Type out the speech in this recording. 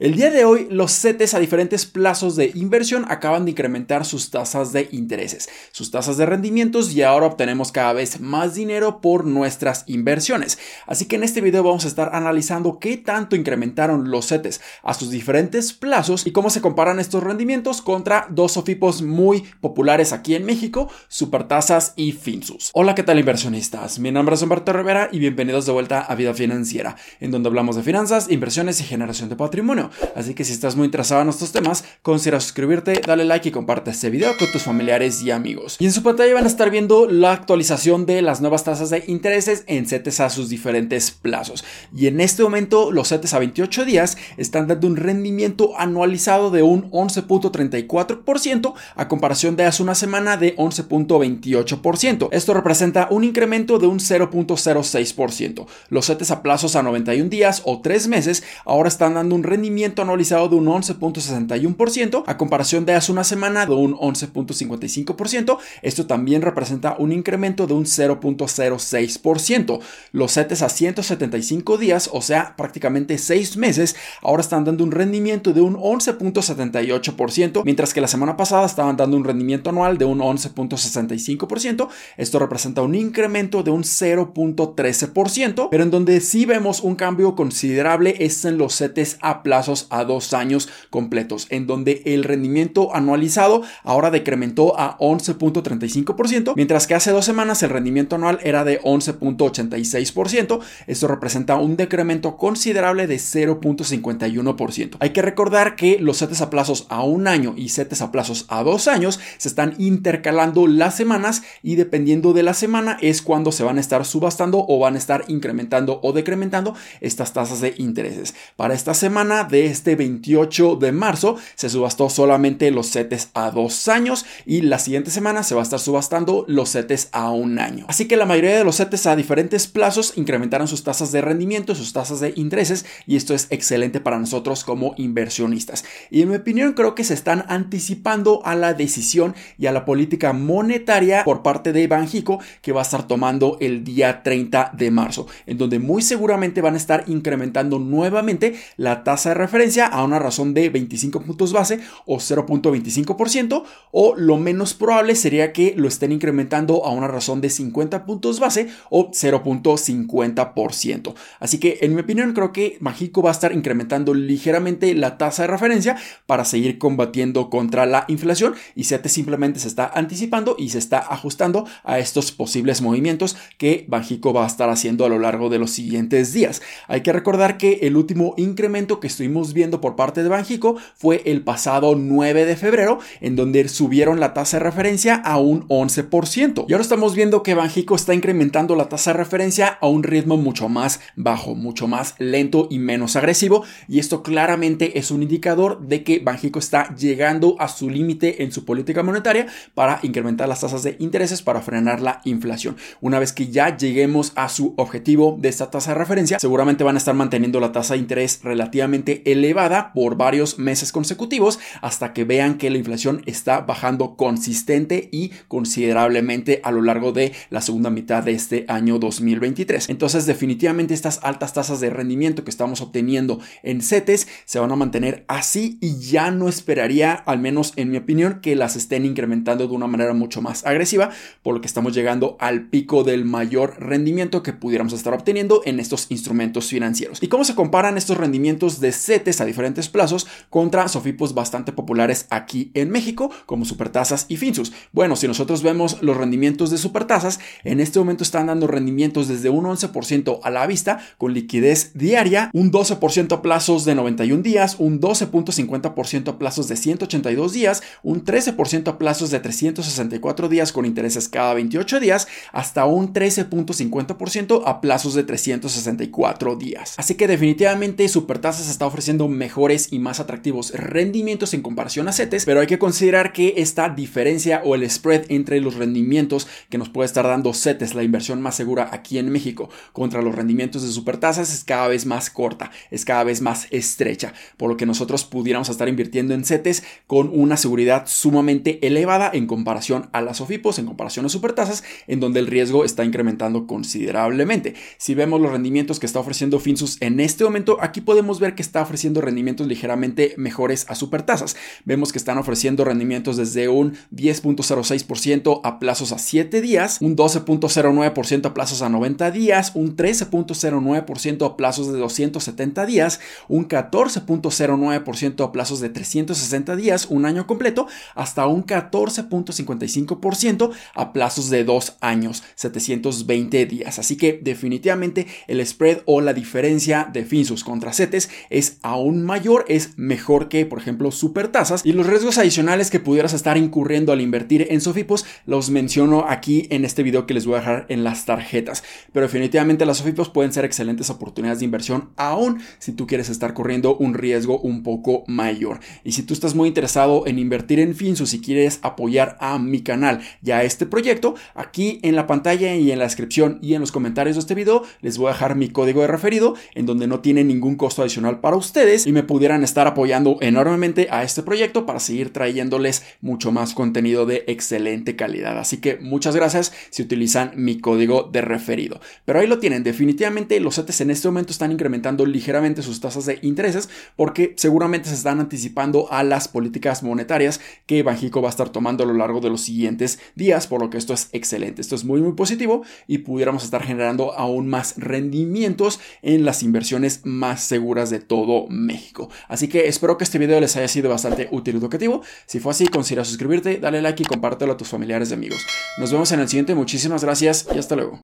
El día de hoy, los CETES a diferentes plazos de inversión acaban de incrementar sus tasas de intereses, sus tasas de rendimientos y ahora obtenemos cada vez más dinero por nuestras inversiones. Así que en este video vamos a estar analizando qué tanto incrementaron los CETES a sus diferentes plazos y cómo se comparan estos rendimientos contra dos SOFIPOS muy populares aquí en México, Supertasas y Finsus. Hola, ¿qué tal inversionistas? Mi nombre es Humberto Rivera y bienvenidos de vuelta a Vida Financiera, en donde hablamos de finanzas, inversiones y generación de patrimonio. Así que si estás muy interesado en estos temas, considera suscribirte, dale like y comparte este video con tus familiares y amigos. Y en su pantalla van a estar viendo la actualización de las nuevas tasas de intereses en CETES a sus diferentes plazos. Y en este momento los CETES a 28 días están dando un rendimiento anualizado de un 11.34% a comparación de hace una semana de 11.28%. Esto representa un incremento de un 0.06%. Los CETES a plazos a 91 días o 3 meses ahora están dando un rendimiento anualizado de un 11.61% a comparación de hace una semana de un 11.55%. Esto también representa un incremento de un 0.06%. Los CETES a 175 días, o sea, prácticamente 6 meses, ahora están dando un rendimiento de un 11.78%, mientras que la semana pasada estaban dando un rendimiento anual de un 11.65%. Esto representa un incremento de un 0.13%, pero en donde sí vemos un cambio considerable es en los CETES a plazo a dos años completos, en donde el rendimiento anualizado ahora decrementó a 11.35%, mientras que hace dos semanas el rendimiento anual era de 11.86%. Esto representa un decremento considerable de 0.51%. Hay que recordar que los setes a plazos a un año y setes a plazos a dos años se están intercalando las semanas y dependiendo de la semana es cuando se van a estar subastando o van a estar incrementando o decrementando estas tasas de intereses. Para esta semana de este 28 de marzo se subastó solamente los setes a dos años y la siguiente semana se va a estar subastando los setes a un año. Así que la mayoría de los setes a diferentes plazos incrementaron sus tasas de rendimiento, sus tasas de intereses y esto es excelente para nosotros como inversionistas. Y en mi opinión creo que se están anticipando a la decisión y a la política monetaria por parte de Banjico que va a estar tomando el día 30 de marzo, en donde muy seguramente van a estar incrementando nuevamente la tasa de referencia a una razón de 25 puntos base o 0.25% o lo menos probable sería que lo estén incrementando a una razón de 50 puntos base o 0.50%. Así que en mi opinión creo que Mágico va a estar incrementando ligeramente la tasa de referencia para seguir combatiendo contra la inflación y SETE simplemente se está anticipando y se está ajustando a estos posibles movimientos que Banjico va a estar haciendo a lo largo de los siguientes días. Hay que recordar que el último incremento que estoy viendo por parte de Banjico fue el pasado 9 de febrero, en donde subieron la tasa de referencia a un 11%. Y ahora estamos viendo que Banjico está incrementando la tasa de referencia a un ritmo mucho más bajo, mucho más lento y menos agresivo. Y esto claramente es un indicador de que Banjico está llegando a su límite en su política monetaria para incrementar las tasas de intereses para frenar la inflación. Una vez que ya lleguemos a su objetivo de esta tasa de referencia, seguramente van a estar manteniendo la tasa de interés relativamente elevada por varios meses consecutivos hasta que vean que la inflación está bajando consistente y considerablemente a lo largo de la segunda mitad de este año 2023. Entonces definitivamente estas altas tasas de rendimiento que estamos obteniendo en CETES se van a mantener así y ya no esperaría, al menos en mi opinión, que las estén incrementando de una manera mucho más agresiva, por lo que estamos llegando al pico del mayor rendimiento que pudiéramos estar obteniendo en estos instrumentos financieros. ¿Y cómo se comparan estos rendimientos de A diferentes plazos contra sofipos bastante populares aquí en México, como supertasas y finsus. Bueno, si nosotros vemos los rendimientos de supertasas, en este momento están dando rendimientos desde un 11% a la vista con liquidez diaria, un 12% a plazos de 91 días, un 12.50% a plazos de 182 días, un 13% a plazos de 364 días con intereses cada 28 días, hasta un 13.50% a plazos de 364 días. Así que definitivamente supertasas está ofreciendo ofreciendo mejores y más atractivos rendimientos en comparación a CETES, pero hay que considerar que esta diferencia o el spread entre los rendimientos que nos puede estar dando CETES, la inversión más segura aquí en México, contra los rendimientos de supertasas es cada vez más corta, es cada vez más estrecha, por lo que nosotros pudiéramos estar invirtiendo en CETES con una seguridad sumamente elevada en comparación a las OFIPOS, en comparación a supertasas, en donde el riesgo está incrementando considerablemente. Si vemos los rendimientos que está ofreciendo Finsus en este momento, aquí podemos ver que está ofreciendo rendimientos ligeramente mejores a supertasas. Vemos que están ofreciendo rendimientos desde un 10.06% a plazos a 7 días, un 12.09% a plazos a 90 días, un 13.09% a plazos de 270 días, un 14.09% a plazos de 360 días, un año completo, hasta un 14.55% a plazos de 2 años, 720 días. Así que definitivamente el spread o la diferencia de Finsus contra CETES es aún mayor, es mejor que, por ejemplo, supertasas. Y los riesgos adicionales que pudieras estar incurriendo al invertir en Sofipos los menciono aquí en este video que les voy a dejar en las tarjetas. Pero definitivamente las Sofipos pueden ser excelentes oportunidades de inversión, aún si tú quieres estar corriendo un riesgo un poco mayor. Y si tú estás muy interesado en invertir en Finsus y quieres apoyar a mi canal y a este proyecto, aquí en la pantalla y en la descripción y en los comentarios de este video les voy a dejar mi código de referido en donde no tiene ningún costo adicional para ustedes y me pudieran estar apoyando enormemente a este proyecto para seguir trayéndoles mucho más contenido de excelente calidad. Así que muchas gracias si utilizan mi código de referido. Pero ahí lo tienen, definitivamente los CETES en este momento están incrementando ligeramente sus tasas de intereses porque seguramente se están anticipando a las políticas monetarias que Banjico va a estar tomando a lo largo de los siguientes días, por lo que esto es excelente. Esto es muy muy positivo y pudiéramos estar generando aún más rendimientos en las inversiones más seguras de todo México. Así que espero que este video les haya sido bastante útil y educativo. Si fue así, considera suscribirte, dale like y compártelo a tus familiares y amigos. Nos vemos en el siguiente, muchísimas gracias y hasta luego.